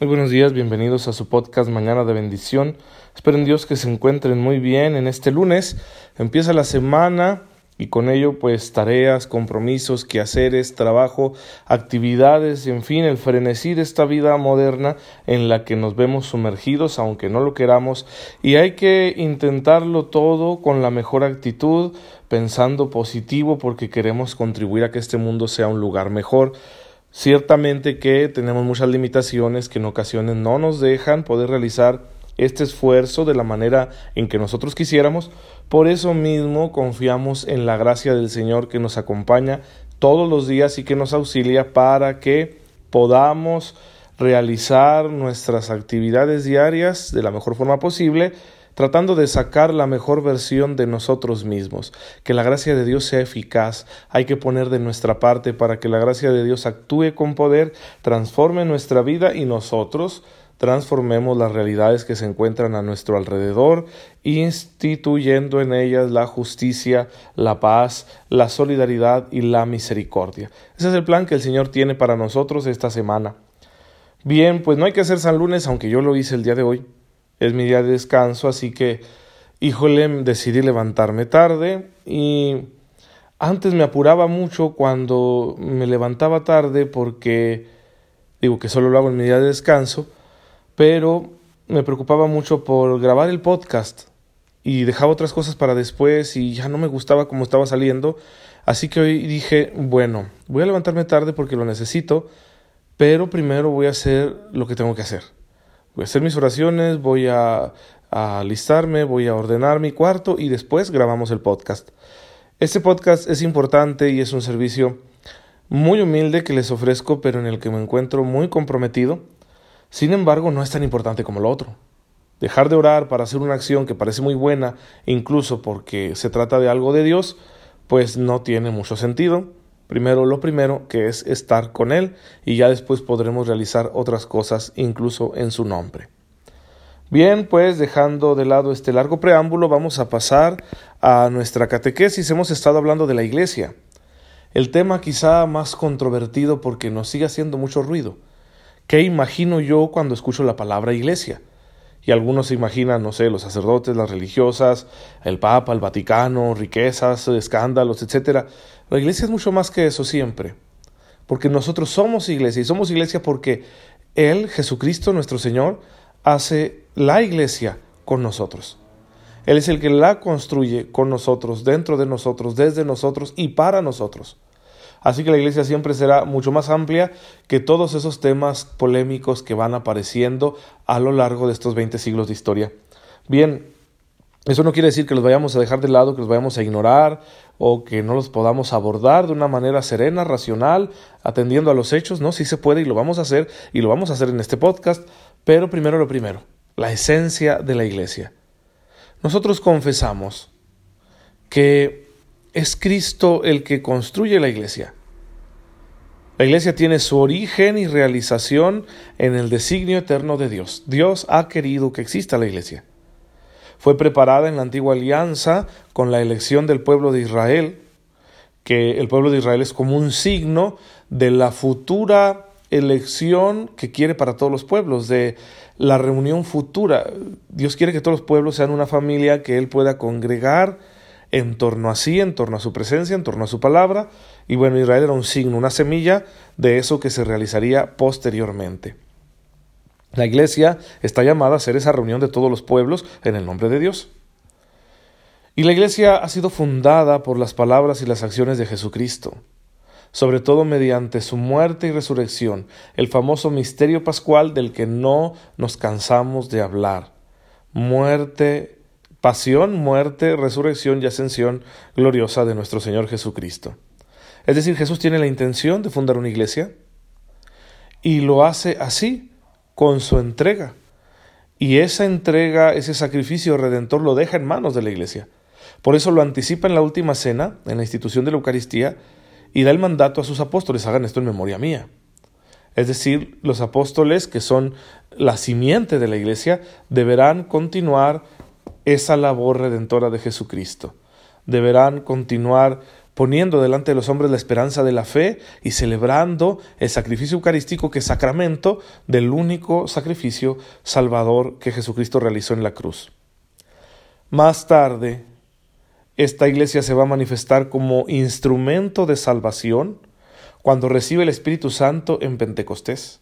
Muy buenos días, bienvenidos a su podcast Mañana de Bendición. Espero en Dios que se encuentren muy bien en este lunes. Empieza la semana y con ello pues tareas, compromisos, quehaceres, trabajo, actividades, en fin, el frenesí de esta vida moderna en la que nos vemos sumergidos aunque no lo queramos y hay que intentarlo todo con la mejor actitud, pensando positivo porque queremos contribuir a que este mundo sea un lugar mejor. Ciertamente que tenemos muchas limitaciones que en ocasiones no nos dejan poder realizar este esfuerzo de la manera en que nosotros quisiéramos. Por eso mismo confiamos en la gracia del Señor que nos acompaña todos los días y que nos auxilia para que podamos realizar nuestras actividades diarias de la mejor forma posible tratando de sacar la mejor versión de nosotros mismos. Que la gracia de Dios sea eficaz, hay que poner de nuestra parte para que la gracia de Dios actúe con poder, transforme nuestra vida y nosotros transformemos las realidades que se encuentran a nuestro alrededor, instituyendo en ellas la justicia, la paz, la solidaridad y la misericordia. Ese es el plan que el Señor tiene para nosotros esta semana. Bien, pues no hay que hacer San Lunes, aunque yo lo hice el día de hoy es mi día de descanso, así que, híjole, decidí levantarme tarde y antes me apuraba mucho cuando me levantaba tarde porque digo que solo lo hago en mi día de descanso, pero me preocupaba mucho por grabar el podcast y dejaba otras cosas para después y ya no me gustaba cómo estaba saliendo, así que hoy dije, bueno, voy a levantarme tarde porque lo necesito, pero primero voy a hacer lo que tengo que hacer hacer mis oraciones, voy a, alistarme, voy a ordenar mi cuarto y después grabamos el podcast. Este podcast es importante y es un servicio muy humilde que les ofrezco, pero en el que me encuentro muy comprometido. Sin embargo, no es tan importante como lo otro. Dejar de orar para hacer una acción que parece muy buena, incluso porque se trata de algo de Dios, pues no tiene mucho sentido. Primero lo primero, que es estar con Él, y ya después podremos realizar otras cosas incluso en su nombre. Bien, pues dejando de lado este largo preámbulo, vamos a pasar a nuestra catequesis. Hemos estado hablando de la iglesia. El tema quizá más controvertido porque nos sigue haciendo mucho ruido. ¿Qué imagino yo cuando escucho la palabra iglesia? Y algunos se imaginan, no sé, los sacerdotes, las religiosas, el Papa, el Vaticano, riquezas, escándalos, etc. La iglesia es mucho más que eso siempre. Porque nosotros somos iglesia y somos iglesia porque Él, Jesucristo nuestro Señor, hace la iglesia con nosotros. Él es el que la construye con nosotros, dentro de nosotros, desde nosotros y para nosotros. Así que la iglesia siempre será mucho más amplia que todos esos temas polémicos que van apareciendo a lo largo de estos 20 siglos de historia. Bien, eso no quiere decir que los vayamos a dejar de lado, que los vayamos a ignorar o que no los podamos abordar de una manera serena, racional, atendiendo a los hechos, ¿no? Sí se puede y lo vamos a hacer y lo vamos a hacer en este podcast, pero primero lo primero, la esencia de la iglesia. Nosotros confesamos que es Cristo el que construye la iglesia. La iglesia tiene su origen y realización en el designio eterno de Dios. Dios ha querido que exista la iglesia. Fue preparada en la antigua alianza con la elección del pueblo de Israel, que el pueblo de Israel es como un signo de la futura elección que quiere para todos los pueblos, de la reunión futura. Dios quiere que todos los pueblos sean una familia que Él pueda congregar en torno a sí, en torno a su presencia, en torno a su palabra. Y bueno, Israel era un signo, una semilla de eso que se realizaría posteriormente. La iglesia está llamada a ser esa reunión de todos los pueblos en el nombre de Dios. Y la iglesia ha sido fundada por las palabras y las acciones de Jesucristo, sobre todo mediante su muerte y resurrección, el famoso misterio pascual del que no nos cansamos de hablar. Muerte, pasión, muerte, resurrección y ascensión gloriosa de nuestro Señor Jesucristo. Es decir, Jesús tiene la intención de fundar una iglesia y lo hace así, con su entrega. Y esa entrega, ese sacrificio redentor lo deja en manos de la iglesia. Por eso lo anticipa en la última cena, en la institución de la Eucaristía, y da el mandato a sus apóstoles, hagan esto en memoria mía. Es decir, los apóstoles, que son la simiente de la iglesia, deberán continuar esa labor redentora de Jesucristo. Deberán continuar poniendo delante de los hombres la esperanza de la fe y celebrando el sacrificio eucarístico que es sacramento del único sacrificio salvador que Jesucristo realizó en la cruz. Más tarde, esta iglesia se va a manifestar como instrumento de salvación cuando recibe el Espíritu Santo en Pentecostés.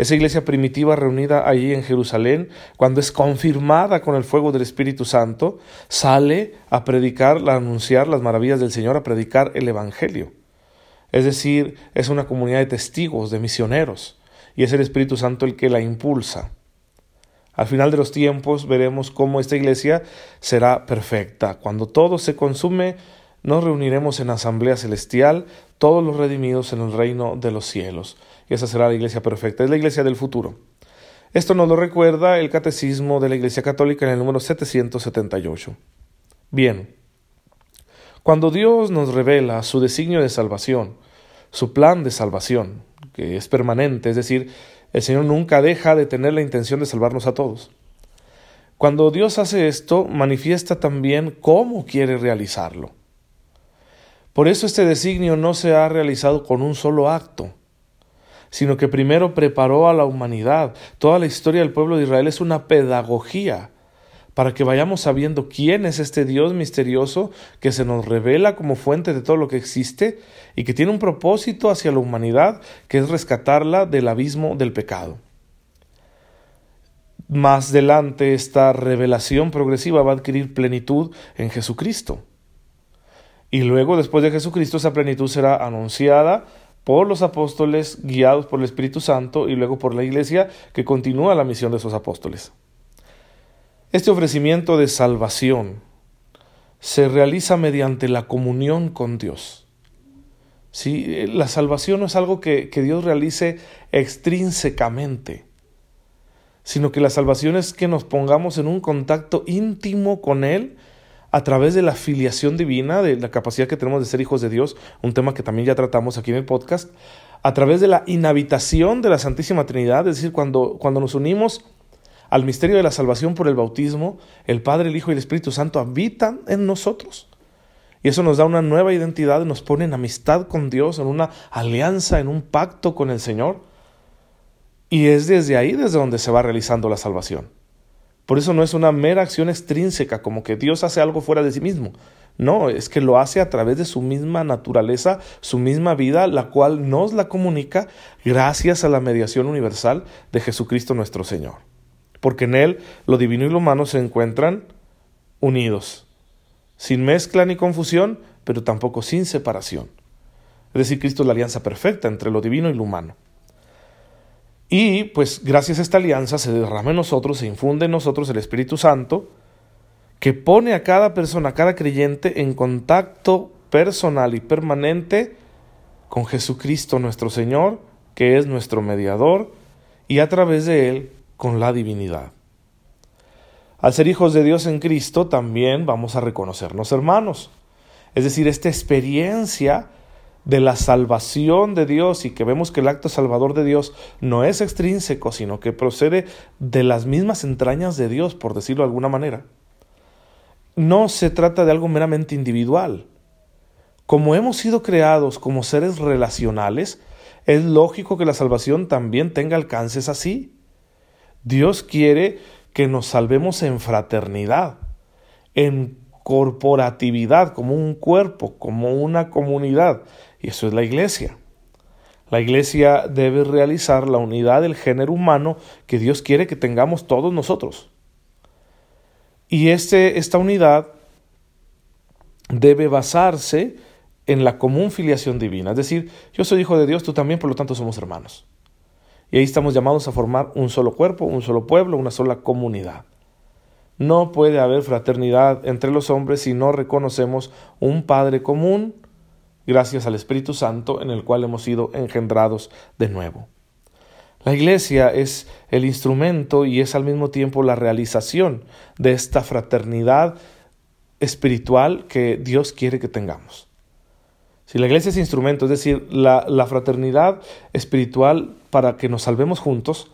Esa iglesia primitiva reunida allí en Jerusalén, cuando es confirmada con el fuego del Espíritu Santo, sale a predicar, a anunciar las maravillas del Señor, a predicar el Evangelio. Es decir, es una comunidad de testigos, de misioneros, y es el Espíritu Santo el que la impulsa. Al final de los tiempos veremos cómo esta iglesia será perfecta. Cuando todo se consume, nos reuniremos en asamblea celestial, todos los redimidos en el reino de los cielos esa será la iglesia perfecta, es la iglesia del futuro. Esto nos lo recuerda el Catecismo de la Iglesia Católica en el número 778. Bien, cuando Dios nos revela su designio de salvación, su plan de salvación, que es permanente, es decir, el Señor nunca deja de tener la intención de salvarnos a todos. Cuando Dios hace esto, manifiesta también cómo quiere realizarlo. Por eso este designio no se ha realizado con un solo acto, sino que primero preparó a la humanidad. Toda la historia del pueblo de Israel es una pedagogía para que vayamos sabiendo quién es este Dios misterioso que se nos revela como fuente de todo lo que existe y que tiene un propósito hacia la humanidad que es rescatarla del abismo del pecado. Más adelante esta revelación progresiva va a adquirir plenitud en Jesucristo. Y luego, después de Jesucristo, esa plenitud será anunciada por los apóstoles guiados por el Espíritu Santo y luego por la Iglesia que continúa la misión de esos apóstoles. Este ofrecimiento de salvación se realiza mediante la comunión con Dios. ¿Sí? La salvación no es algo que, que Dios realice extrínsecamente, sino que la salvación es que nos pongamos en un contacto íntimo con Él a través de la filiación divina, de la capacidad que tenemos de ser hijos de Dios, un tema que también ya tratamos aquí en el podcast, a través de la inhabitación de la Santísima Trinidad, es decir, cuando, cuando nos unimos al misterio de la salvación por el bautismo, el Padre, el Hijo y el Espíritu Santo habitan en nosotros. Y eso nos da una nueva identidad, nos pone en amistad con Dios, en una alianza, en un pacto con el Señor. Y es desde ahí desde donde se va realizando la salvación. Por eso no es una mera acción extrínseca, como que Dios hace algo fuera de sí mismo. No, es que lo hace a través de su misma naturaleza, su misma vida, la cual nos la comunica gracias a la mediación universal de Jesucristo nuestro Señor. Porque en Él lo divino y lo humano se encuentran unidos, sin mezcla ni confusión, pero tampoco sin separación. Es decir, Cristo es la alianza perfecta entre lo divino y lo humano. Y pues gracias a esta alianza se derrama en nosotros, se infunde en nosotros el Espíritu Santo, que pone a cada persona, a cada creyente en contacto personal y permanente con Jesucristo nuestro Señor, que es nuestro mediador, y a través de Él con la divinidad. Al ser hijos de Dios en Cristo también vamos a reconocernos hermanos. Es decir, esta experiencia de la salvación de Dios y que vemos que el acto salvador de Dios no es extrínseco, sino que procede de las mismas entrañas de Dios, por decirlo de alguna manera. No se trata de algo meramente individual. Como hemos sido creados como seres relacionales, es lógico que la salvación también tenga alcances así. Dios quiere que nos salvemos en fraternidad, en corporatividad, como un cuerpo, como una comunidad. Y eso es la iglesia. La iglesia debe realizar la unidad del género humano que Dios quiere que tengamos todos nosotros. Y este, esta unidad debe basarse en la común filiación divina. Es decir, yo soy hijo de Dios, tú también, por lo tanto somos hermanos. Y ahí estamos llamados a formar un solo cuerpo, un solo pueblo, una sola comunidad. No puede haber fraternidad entre los hombres si no reconocemos un Padre común, gracias al Espíritu Santo en el cual hemos sido engendrados de nuevo. La iglesia es el instrumento y es al mismo tiempo la realización de esta fraternidad espiritual que Dios quiere que tengamos. Si la iglesia es instrumento, es decir, la, la, fraternidad espiritual para que nos salvemos juntos,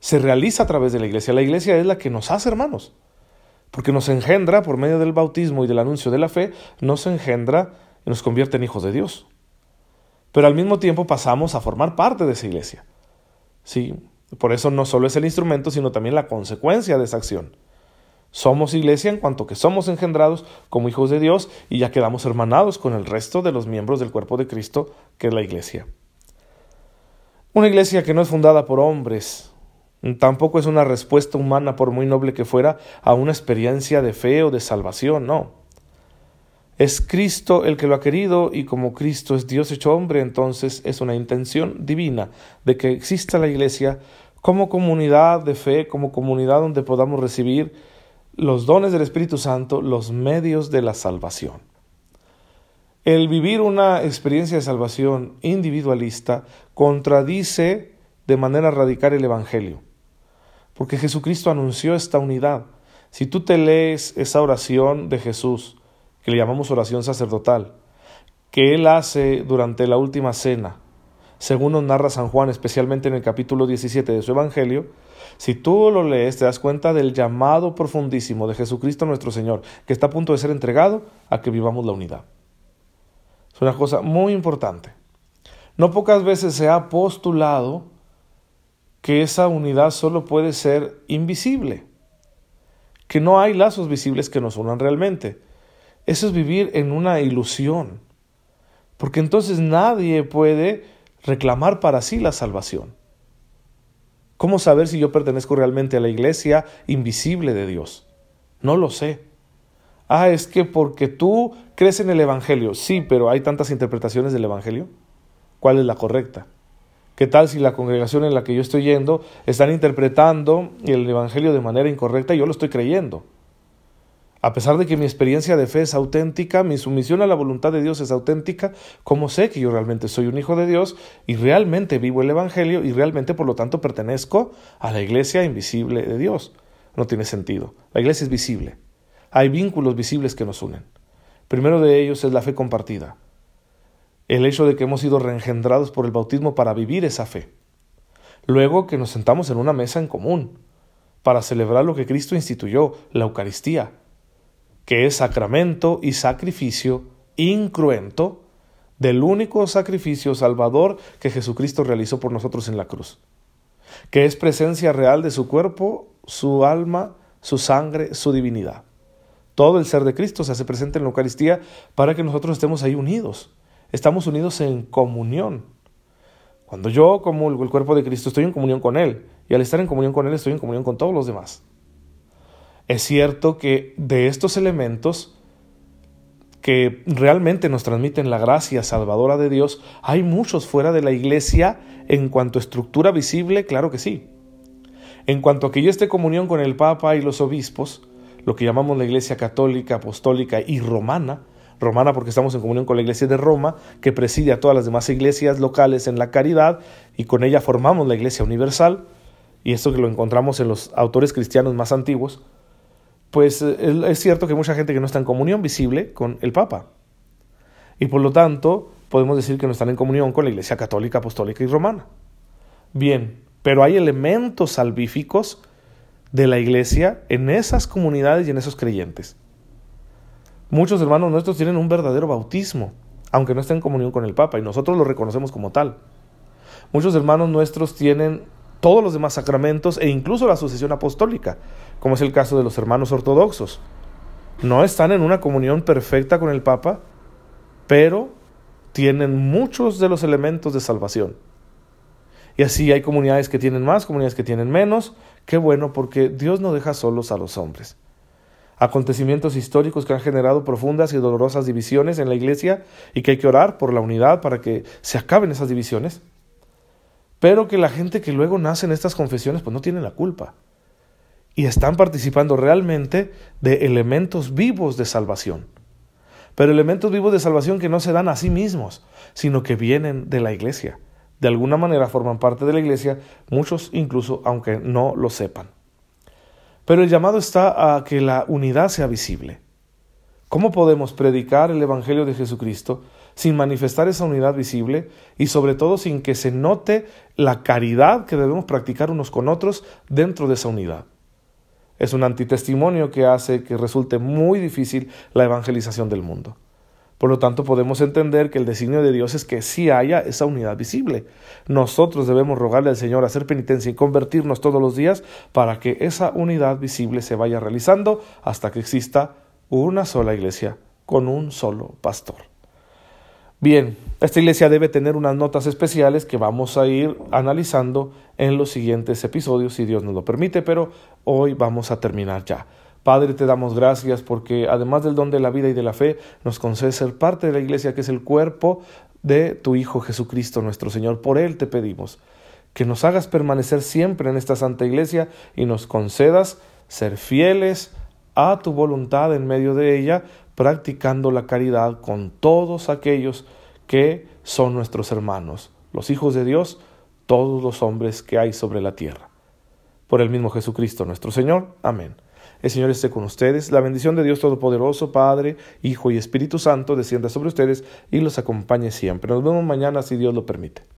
se realiza a través de la iglesia. La iglesia es la que nos hace hermanos, porque nos engendra por medio del bautismo y del anuncio de la fe, nos engendra y nos convierte en hijos de Dios. Pero al mismo tiempo pasamos a formar parte de esa iglesia. Sí, por eso no solo es el instrumento, sino también la consecuencia de esa acción. Somos iglesia en cuanto que somos engendrados como hijos de Dios y ya quedamos hermanados con el resto de los miembros del cuerpo de Cristo, que es la iglesia. Una iglesia que no es fundada por hombres, tampoco es una respuesta humana, por muy noble que fuera, a una experiencia de fe o de salvación, no. Es Cristo el que lo ha querido y como Cristo es Dios hecho hombre, entonces es una intención divina de que exista la iglesia como comunidad de fe, como comunidad donde podamos recibir los dones del Espíritu Santo, los medios de la salvación. El vivir una experiencia de salvación individualista contradice de manera radical el Evangelio, porque Jesucristo anunció esta unidad. Si tú te lees esa oración de Jesús, que le llamamos oración sacerdotal, que él hace durante la última cena, según nos narra San Juan, especialmente en el capítulo 17 de su Evangelio, si tú lo lees, te das cuenta del llamado profundísimo de Jesucristo nuestro Señor, que está a punto de ser entregado a que vivamos la unidad. Es una cosa muy importante. No pocas veces se ha postulado que esa unidad solo puede ser invisible, que no hay lazos visibles que nos unan realmente. Eso es vivir en una ilusión, porque entonces nadie puede reclamar para sí la salvación. ¿Cómo saber si yo pertenezco realmente a la iglesia invisible de Dios? No lo sé. Ah, es que porque tú crees en el Evangelio. Sí, pero hay tantas interpretaciones del Evangelio. ¿Cuál es la correcta? ¿Qué tal si la congregación en la que yo estoy yendo están interpretando el Evangelio de manera incorrecta y yo lo estoy creyendo? A pesar de que mi experiencia de fe es auténtica, mi sumisión a la voluntad de Dios es auténtica, ¿cómo sé que yo realmente soy un hijo de Dios y realmente vivo el Evangelio y realmente por lo tanto pertenezco a la iglesia invisible de Dios? No tiene sentido. La iglesia es visible. Hay vínculos visibles que nos unen. Primero de ellos es la fe compartida. El hecho de que hemos sido reengendrados por el bautismo para vivir esa fe. Luego que nos sentamos en una mesa en común para celebrar lo que Cristo instituyó, la Eucaristía que es sacramento y sacrificio incruento del único sacrificio salvador que Jesucristo realizó por nosotros en la cruz, que es presencia real de su cuerpo, su alma, su sangre, su divinidad. Todo el ser de Cristo se hace presente en la Eucaristía para que nosotros estemos ahí unidos. Estamos unidos en comunión. Cuando yo comulgo el cuerpo de Cristo, estoy en comunión con Él. Y al estar en comunión con Él, estoy en comunión con todos los demás. Es cierto que de estos elementos que realmente nos transmiten la gracia salvadora de Dios, hay muchos fuera de la iglesia en cuanto a estructura visible, claro que sí. En cuanto a que yo esté comunión con el Papa y los obispos, lo que llamamos la iglesia católica, apostólica y romana, romana porque estamos en comunión con la iglesia de Roma, que preside a todas las demás iglesias locales en la caridad, y con ella formamos la iglesia universal, y esto que lo encontramos en los autores cristianos más antiguos, pues eh, es cierto que hay mucha gente que no está en comunión visible con el Papa. Y por lo tanto, podemos decir que no están en comunión con la Iglesia Católica, Apostólica y Romana. Bien, pero hay elementos salvíficos de la Iglesia en esas comunidades y en esos creyentes. Muchos hermanos nuestros tienen un verdadero bautismo, aunque no estén en comunión con el Papa, y nosotros lo reconocemos como tal. Muchos hermanos nuestros tienen todos los demás sacramentos e incluso la sucesión apostólica, como es el caso de los hermanos ortodoxos. No están en una comunión perfecta con el Papa, pero tienen muchos de los elementos de salvación. Y así hay comunidades que tienen más, comunidades que tienen menos. Qué bueno, porque Dios no deja solos a los hombres. Acontecimientos históricos que han generado profundas y dolorosas divisiones en la iglesia y que hay que orar por la unidad para que se acaben esas divisiones pero que la gente que luego nace en estas confesiones pues no tiene la culpa y están participando realmente de elementos vivos de salvación. Pero elementos vivos de salvación que no se dan a sí mismos, sino que vienen de la iglesia. De alguna manera forman parte de la iglesia, muchos incluso aunque no lo sepan. Pero el llamado está a que la unidad sea visible. ¿Cómo podemos predicar el Evangelio de Jesucristo sin manifestar esa unidad visible y sobre todo sin que se note la caridad que debemos practicar unos con otros dentro de esa unidad? Es un antitestimonio que hace que resulte muy difícil la evangelización del mundo. Por lo tanto, podemos entender que el designio de Dios es que sí haya esa unidad visible. Nosotros debemos rogarle al Señor hacer penitencia y convertirnos todos los días para que esa unidad visible se vaya realizando hasta que exista una sola iglesia con un solo pastor. Bien, esta iglesia debe tener unas notas especiales que vamos a ir analizando en los siguientes episodios, si Dios nos lo permite, pero hoy vamos a terminar ya. Padre, te damos gracias porque además del don de la vida y de la fe, nos concedes ser parte de la iglesia que es el cuerpo de tu Hijo Jesucristo nuestro Señor. Por Él te pedimos que nos hagas permanecer siempre en esta santa iglesia y nos concedas ser fieles a tu voluntad en medio de ella practicando la caridad con todos aquellos que son nuestros hermanos, los hijos de Dios, todos los hombres que hay sobre la tierra. Por el mismo Jesucristo nuestro Señor. Amén. El Señor esté con ustedes. La bendición de Dios Todopoderoso, Padre, Hijo y Espíritu Santo, descienda sobre ustedes y los acompañe siempre. Nos vemos mañana si Dios lo permite.